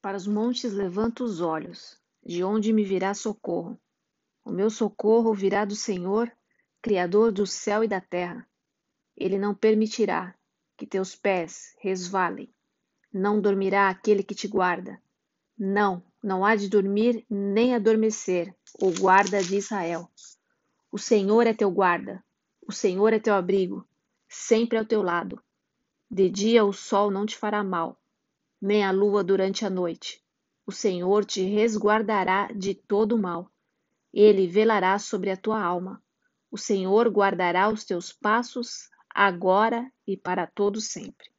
Para os montes levanto os olhos, de onde me virá socorro? O meu socorro virá do Senhor, Criador do céu e da terra. Ele não permitirá que teus pés resvalem. Não dormirá aquele que te guarda. Não, não há de dormir nem adormecer o guarda de Israel. O Senhor é teu guarda, o Senhor é teu abrigo, sempre ao teu lado. De dia o sol não te fará mal, nem a lua durante a noite. O Senhor te resguardará de todo mal. Ele velará sobre a tua alma. O Senhor guardará os teus passos agora e para todo sempre.